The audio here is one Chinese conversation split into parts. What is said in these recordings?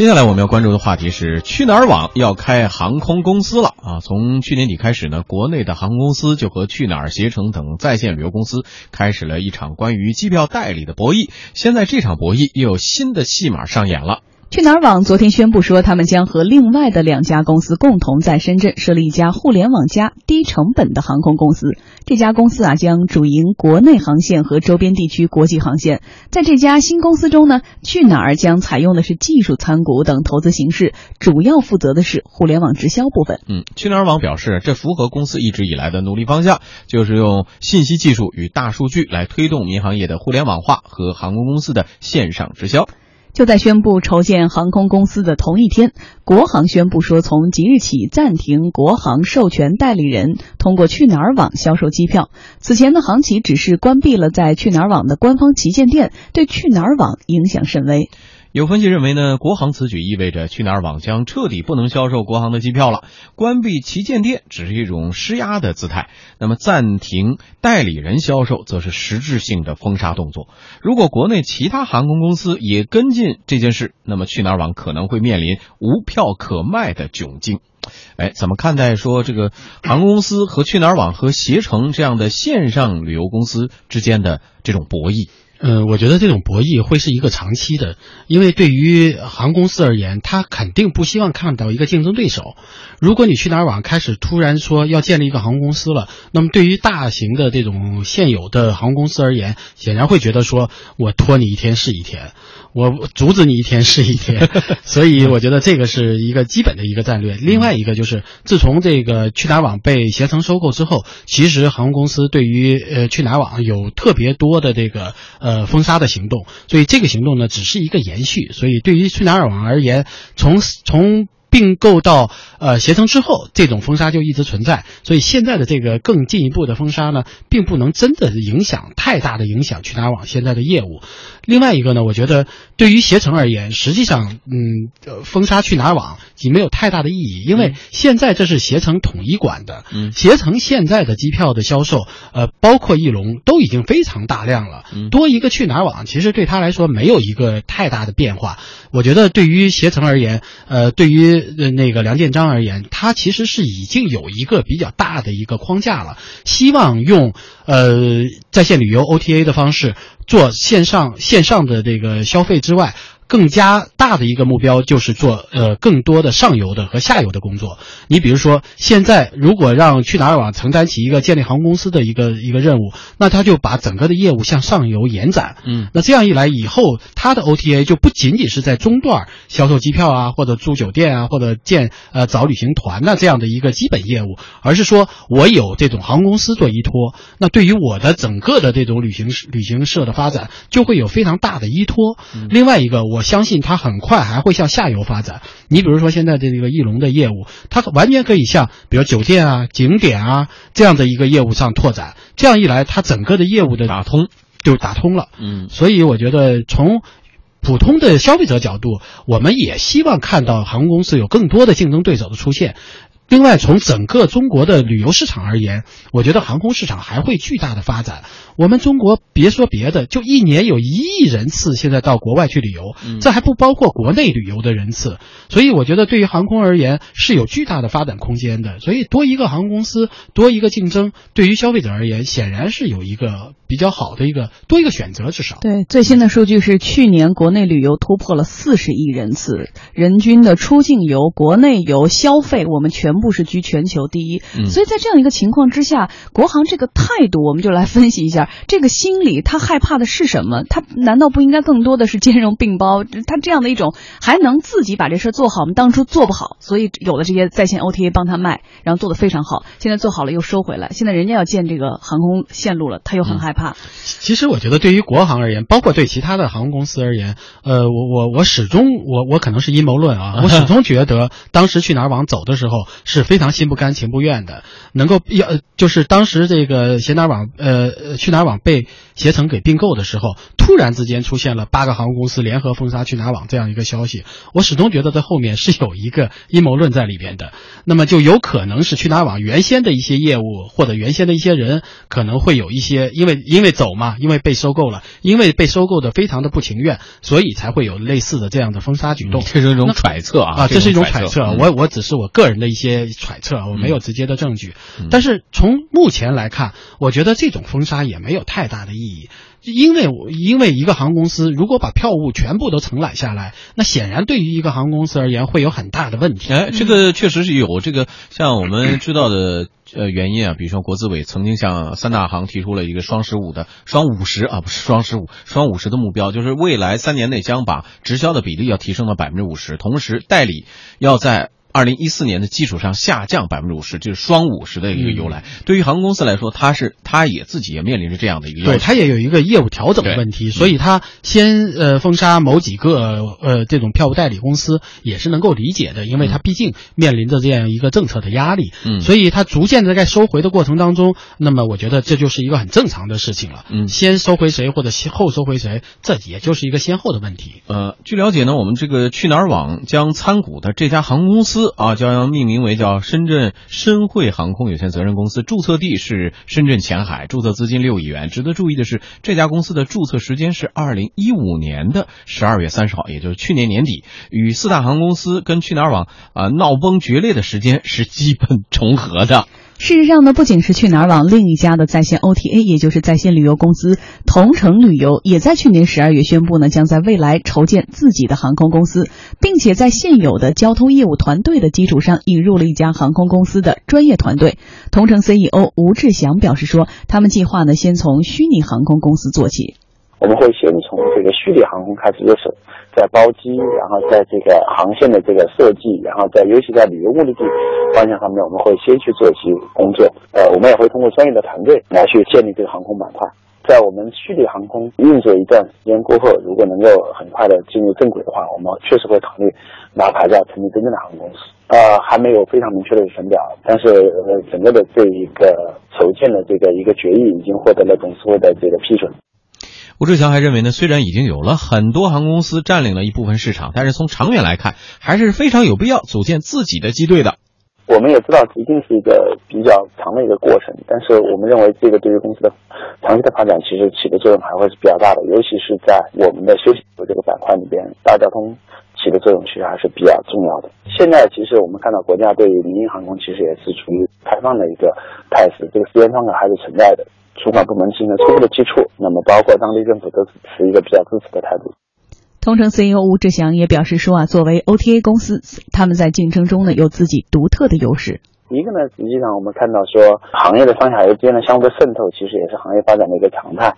接下来我们要关注的话题是去哪儿网要开航空公司了啊！从去年底开始呢，国内的航空公司就和去哪儿、携程等在线旅游公司开始了一场关于机票代理的博弈。现在这场博弈又有新的戏码上演了。去哪儿网昨天宣布说，他们将和另外的两家公司共同在深圳设立一家互联网加低成本的航空公司。这家公司啊，将主营国内航线和周边地区国际航线。在这家新公司中呢，去哪儿将采用的是技术参股等投资形式，主要负责的是互联网直销部分。嗯，去哪儿网表示，这符合公司一直以来的努力方向，就是用信息技术与大数据来推动民航业的互联网化和航空公司的线上直销。就在宣布筹建航空公司的同一天，国航宣布说，从即日起暂停国航授权代理人通过去哪儿网销售机票。此前的航企只是关闭了在去哪儿网的官方旗舰店，对去哪儿网影响甚微。有分析认为呢，国航此举意味着去哪儿网将彻底不能销售国航的机票了。关闭旗舰店只是一种施压的姿态，那么暂停代理人销售则是实质性的封杀动作。如果国内其他航空公司也跟进这件事，那么去哪儿网可能会面临无票可卖的窘境。哎，怎么看待说这个航空公司和去哪儿网和携程这样的线上旅游公司之间的这种博弈？嗯，我觉得这种博弈会是一个长期的，因为对于航空公司而言，他肯定不希望看到一个竞争对手。如果你去哪儿网开始突然说要建立一个航空公司了，那么对于大型的这种现有的航空公司而言，显然会觉得说我拖你一天是一天。我阻止你一天是一天，所以我觉得这个是一个基本的一个战略。另外一个就是，自从这个去哪儿网被携程收购之后，其实航空公司对于呃去哪儿网有特别多的这个呃呃封杀的行动，所以这个行动呢只是一个延续。所以对于去哪儿网而言，从从并购到呃携程之后，这种封杀就一直存在，所以现在的这个更进一步的封杀呢，并不能真的影响太大的影响去哪儿网现在的业务。另外一个呢，我觉得对于携程而言，实际上嗯封杀去哪儿网已经没有太大的意义，因为现在这是携程统一管的，嗯，携程现在的机票的销售，呃，包括翼龙都已经非常大量了，多一个去哪儿网，其实对他来说没有一个太大的变化。我觉得对于携程而言，呃，对于呃，那个梁建章而言，他其实是已经有一个比较大的一个框架了，希望用呃在线旅游 OTA 的方式做线上线上的这个消费之外。更加大的一个目标就是做呃更多的上游的和下游的工作。你比如说，现在如果让去哪儿网承担起一个建立航空公司的一个一个任务，那他就把整个的业务向上游延展。嗯，那这样一来以后，他的 OTA 就不仅仅是在中段销售机票啊，或者住酒店啊，或者建呃找旅行团呐这样的一个基本业务，而是说我有这种航空公司做依托，那对于我的整个的这种旅行旅行社的发展就会有非常大的依托。另外一个我。我相信它很快还会向下游发展。你比如说现在的这个翼龙的业务，它完全可以向比如酒店啊、景点啊这样的一个业务上拓展。这样一来，它整个的业务的打通就打通了。嗯，所以我觉得从普通的消费者角度，我们也希望看到航空公司有更多的竞争对手的出现。另外，从整个中国的旅游市场而言，我觉得航空市场还会巨大的发展。我们中国别说别的，就一年有一亿人次现在到国外去旅游，这还不包括国内旅游的人次。所以，我觉得对于航空而言是有巨大的发展空间的。所以，多一个航空公司，多一个竞争，对于消费者而言，显然是有一个比较好的一个多一个选择，至少。对最新的数据是，去年国内旅游突破了四十亿人次，人均的出境游、国内游消费，我们全。部是居全球第一，所以在这样一个情况之下，国航这个态度，我们就来分析一下，这个心理他害怕的是什么？他难道不应该更多的是兼容并包？他这样的一种还能自己把这事做好吗？当初做不好，所以有了这些在线 OTA 帮他卖，然后做的非常好，现在做好了又收回来，现在人家要建这个航空线路了，他又很害怕。其实我觉得对于国航而言，包括对其他的航空公司而言，呃，我我我始终我我可能是阴谋论啊，我始终觉得当时去哪儿网走的时候。是非常心不甘情不愿的，能够要就是当时这个携哪儿网呃去哪儿网被携程给并购的时候，突然之间出现了八个航空公司联合封杀去哪儿网这样一个消息，我始终觉得这后面是有一个阴谋论在里边的，那么就有可能是去哪儿网原先的一些业务或者原先的一些人可能会有一些因为因为走嘛，因为被收购了，因为被收购的非常的不情愿，所以才会有类似的这样的封杀举动。这是一种揣测啊啊，这是一种揣测，嗯。我我只是我个人的一些揣测，我没有直接的证据。但是从目前来看，我觉得这种封杀也没有太大的意义，因为我因为一个航空公司如果把票务全部都承揽下来，那显然对于一个航空公司而言会有很大的问题。哎，这个确实是有这个，像我们知道的呃原因啊，比如说国资委曾经向三大行提出了一个双十五的双五十啊，不是双十五，双五十的目标，就是未来三年内将把直销的比例要提升到百分之五十，同时代理要在。二零一四年的基础上下降百分之五十，这是双五十的一个由来。对于航空公司来说，它是它也自己也面临着这样的一个，对，它也有一个业务调整的问题，所以它先呃封杀某几个呃这种票务代理公司也是能够理解的，因为它毕竟面临着这样一个政策的压力，嗯，所以它逐渐的在收回的过程当中，那么我觉得这就是一个很正常的事情了，嗯，先收回谁或者先后收回谁，这也就是一个先后的问题。呃，据了解呢，我们这个去哪儿网将参股的这家航空公司啊，将要命名为叫深圳深汇航空有限责任公司，注册地是深圳前海，注册资金六亿元。值得注意的是，这家公司的注册时间是二零一五年的十二月三十号，也就是去年年底，与四大航空公司跟去哪儿网啊、闹崩决裂的时间是基本重合的。事实上呢，不仅是去哪儿网，另一家的在线 OTA，也就是在线旅游公司同程旅游，也在去年十二月宣布呢，将在未来筹建自己的航空公司，并且在现有的交通业务团队的基础上，引入了一家航空公司的专业团队。同程 CEO 吴志祥表示说，他们计划呢，先从虚拟航空公司做起。我们会先从这个虚拟航空开始入手，在包机，然后在这个航线的这个设计，然后在尤其在旅游目的地方向上面，我们会先去做一些工作。呃，我们也会通过专业的团队来去建立这个航空板块。在我们虚拟航空运作一段时间过后，如果能够很快的进入正轨的话，我们确实会考虑拿牌照成立真正的航空公司。呃，还没有非常明确的时程表，但是，整个的这一个筹建的这个一个决议已经获得了董事会的这个批准。吴志强还认为呢，虽然已经有了很多航空公司占领了一部分市场，但是从长远来看，还是非常有必要组建自己的机队的。我们也知道，一定是一个比较长的一个过程，但是我们认为这个对于公司的长期的发展，其实起的作用还会是比较大的，尤其是在我们的休息的这个板块里边，大交通起的作用其实还是比较重要的。现在其实我们看到国家对于民营航空其实也是处于开放的一个态势，这个时间窗口还是存在的。主管部门进行了初步的接触，那么包括当地政府都是持一个比较支持的态度。通程 CEO 吴志祥也表示说啊，作为 OTA 公司，他们在竞争中呢有自己独特的优势。一个呢，实际上我们看到说，行业的上下游之间的相互渗透，其实也是行业发展的一个常态。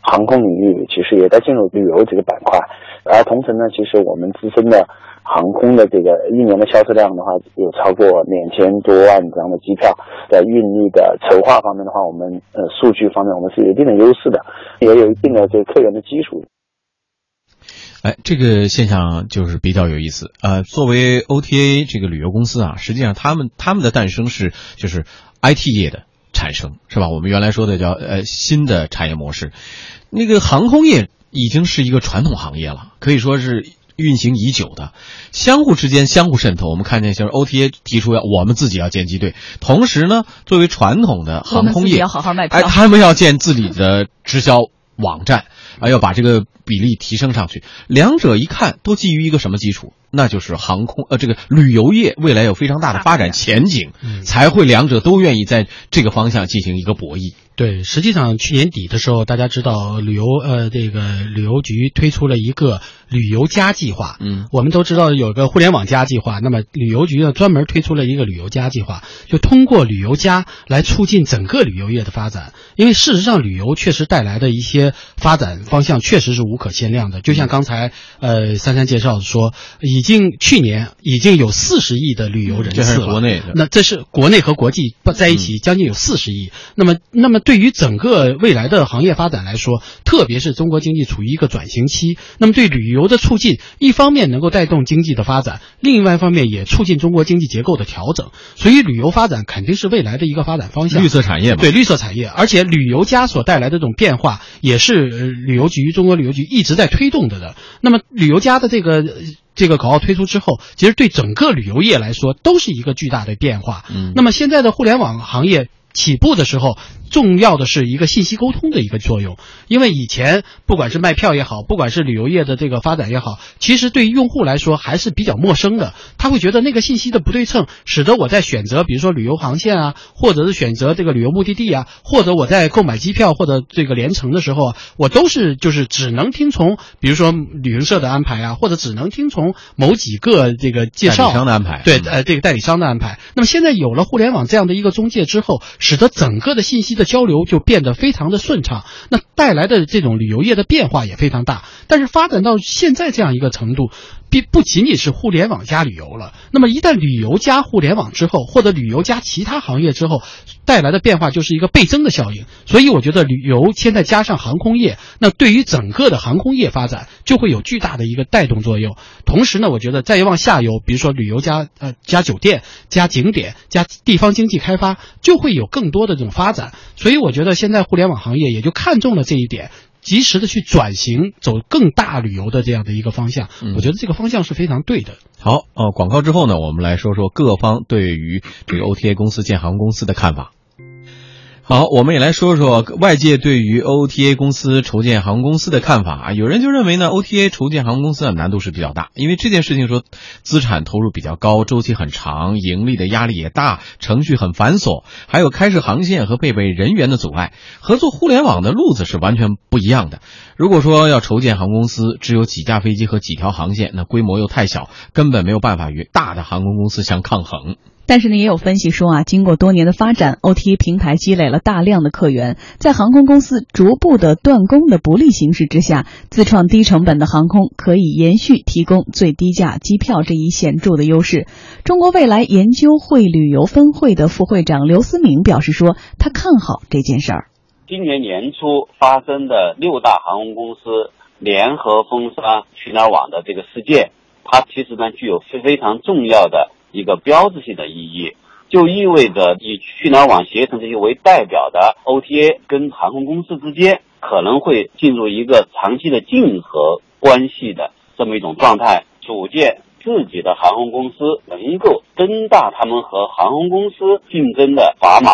航空领域其实也在进入旅游这个板块，而同时呢，其实我们自身的航空的这个一年的销售量的话，有超过两千多万张的机票。在运力的筹划方面的话，我们呃数据方面我们是有一定的优势的，也有一定的这个客源的基础。哎，这个现象就是比较有意思。呃，作为 OTA 这个旅游公司啊，实际上他们他们的诞生是就是 IT 业的产生，是吧？我们原来说的叫呃新的产业模式。那个航空业已经是一个传统行业了，可以说是运行已久的，相互之间相互渗透。我们看见像 OTA 提出要我们自己要建机队，同时呢，作为传统的航空业，要好好卖票，哎，他们要建自己的直销网站。啊，要把这个比例提升上去。两者一看都基于一个什么基础？那就是航空呃，这个旅游业未来有非常大的发展前景，嗯、才会两者都愿意在这个方向进行一个博弈。对，实际上去年底的时候，大家知道旅游呃这个旅游局推出了一个旅游加计划。嗯，我们都知道有个互联网加计划，那么旅游局呢专门推出了一个旅游加计划，就通过旅游加来促进整个旅游业的发展。因为事实上，旅游确实带来的一些发展方向确实是无可限量的。就像刚才呃珊珊介绍说，已经去年已经有四十亿的旅游人次了，这是国内的，那这是国内和国际在一起将近有四十亿。那么，那么对于整个未来的行业发展来说，特别是中国经济处于一个转型期，那么对旅游的促进，一方面能够带动经济的发展，另外一方面也促进中国经济结构的调整。所以旅游发展肯定是未来的一个发展方向。绿色产业嘛，对绿色产业，而且旅游加所带来的这种变化，也是旅游局中国旅游局一直在推动着的。那么旅游加的这个。这个口号推出之后，其实对整个旅游业来说都是一个巨大的变化。嗯，那么现在的互联网行业起步的时候。重要的是一个信息沟通的一个作用，因为以前不管是卖票也好，不管是旅游业的这个发展也好，其实对于用户来说还是比较陌生的。他会觉得那个信息的不对称，使得我在选择，比如说旅游航线啊，或者是选择这个旅游目的地啊，或者我在购买机票或者这个连程的时候啊，我都是就是只能听从，比如说旅行社的安排啊，或者只能听从某几个这个介绍商的安排。对，呃，这个代理商的安排。那么现在有了互联网这样的一个中介之后，使得整个的信息的。交流就变得非常的顺畅，那带来的这种旅游业的变化也非常大。但是发展到现在这样一个程度。并不仅仅是互联网加旅游了，那么一旦旅游加互联网之后，或者旅游加其他行业之后，带来的变化就是一个倍增的效应。所以我觉得旅游现在加上航空业，那对于整个的航空业发展就会有巨大的一个带动作用。同时呢，我觉得再往下游，比如说旅游加呃加酒店加景点加地方经济开发，就会有更多的这种发展。所以我觉得现在互联网行业也就看中了这一点。及时的去转型，走更大旅游的这样的一个方向，我觉得这个方向是非常对的。好，呃，广告之后呢，我们来说说各方对于这个 OTA 公司建航公司的看法。好，我们也来说说外界对于 OTA 公司筹建航空公司的看法啊。有人就认为呢，OTA 筹建航空公司的难度是比较大，因为这件事情说资产投入比较高，周期很长，盈利的压力也大，程序很繁琐，还有开设航线和配备人员的阻碍。合作互联网的路子是完全不一样的。如果说要筹建航空公司，只有几架飞机和几条航线，那规模又太小，根本没有办法与大的航空公司相抗衡。但是呢，也有分析说啊，经过多年的发展，OTA 平台积累了大量的客源，在航空公司逐步的断供的不利形势之下，自创低成本的航空可以延续提供最低价机票这一显著的优势。中国未来研究会旅游分会的副会长刘思敏表示说，他看好这件事儿。今年年初发生的六大航空公司联合封杀去哪儿网的这个事件，它其实呢具有非非常重要的。一个标志性的意义，就意味着以去哪儿网携程这些为代表的 OTA 跟航空公司之间可能会进入一个长期的竞合关系的这么一种状态，组建自己的航空公司，能够增大他们和航空公司竞争的砝码。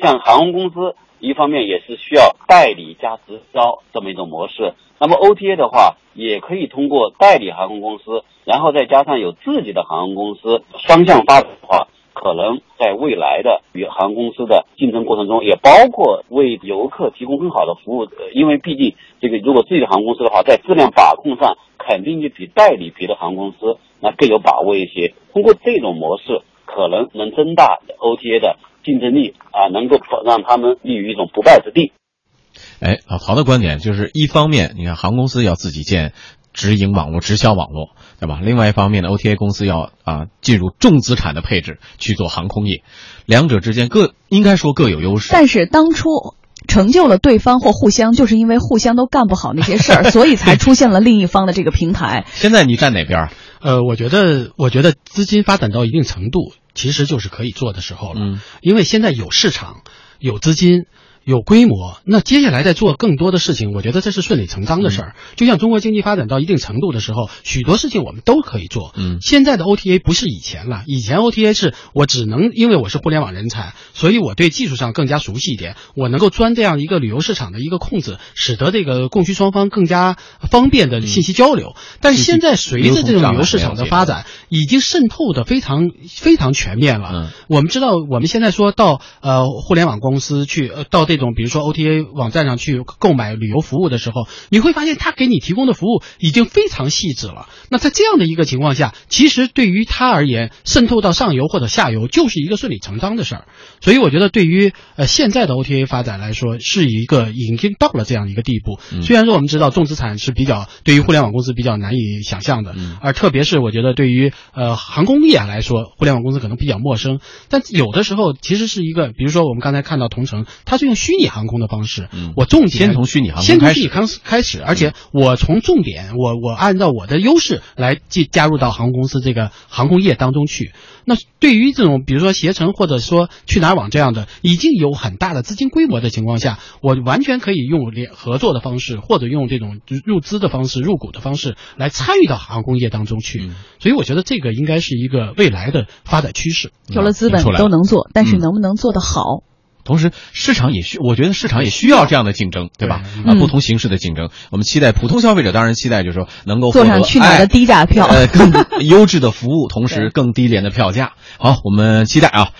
像航空公司一方面也是需要代理加直销这么一种模式，那么 OTA 的话。也可以通过代理航空公司，然后再加上有自己的航空公司，双向发展的话，可能在未来的与航空公司的竞争过程中，也包括为游客提供更好的服务。因为毕竟这个如果自己的航空公司的话，在质量把控上肯定就比代理别的航空公司那更有把握一些。通过这种模式，可能能增大 OTA 的竞争力啊，能够让他们立于一种不败之地。哎，老陶的观点就是，一方面，你看航空公司要自己建直营网络、直销网络，对吧？另外一方面呢，OTA 公司要啊进入重资产的配置去做航空业，两者之间各应该说各有优势。但是当初成就了对方或互相，就是因为互相都干不好那些事儿，所以才出现了另一方的这个平台。现在你站哪边？呃，我觉得，我觉得资金发展到一定程度，其实就是可以做的时候了。嗯，因为现在有市场，有资金。有规模，那接下来再做更多的事情，我觉得这是顺理成章的事儿。就像中国经济发展到一定程度的时候，许多事情我们都可以做。嗯，现在的 OTA 不是以前了，以前 OTA 是我只能因为我是互联网人才，所以我对技术上更加熟悉一点，我能够钻这样一个旅游市场的一个空子，使得这个供需双方更加方便的信息交流。但是现在随着这种旅游市场的发展，已经渗透的非常非常全面了。嗯，我们知道，我们现在说到呃互联网公司去呃到。这种比如说 OTA 网站上去购买旅游服务的时候，你会发现他给你提供的服务已经非常细致了。那在这样的一个情况下，其实对于他而言，渗透到上游或者下游就是一个顺理成章的事儿。所以我觉得，对于呃现在的 OTA 发展来说，是一个已经到了这样一个地步。虽然说我们知道重资产是比较对于互联网公司比较难以想象的，而特别是我觉得对于呃航空业来说，互联网公司可能比较陌生。但有的时候其实是一个，比如说我们刚才看到同城，它是用。虚拟航空的方式，嗯我重点先从虚拟航空开始嗯先从虚拟航开始，而且我从重点，我我按照我的优势来进加入到航空公司这个航空业当中去。那对于这种比如说携程或者说去哪儿网这样的已经有很大的资金规模的情况下，我完全可以用联合作的方式，或者用这种入资的方式、入股的方式来参与到航空业当中去。嗯所以我觉得这个应该是一个未来的发展趋势。有了资本都能做，但是嗯能不能做得好？同时，市场也需，我觉得市场也需要这样的竞争，对吧？啊，嗯不同形式的竞争，我们期待普通消费者当然期待就是说能够坐上获得哎去哪儿的低价票。呃，更优质的服务，同时 更低廉的票价。好，我们期待啊。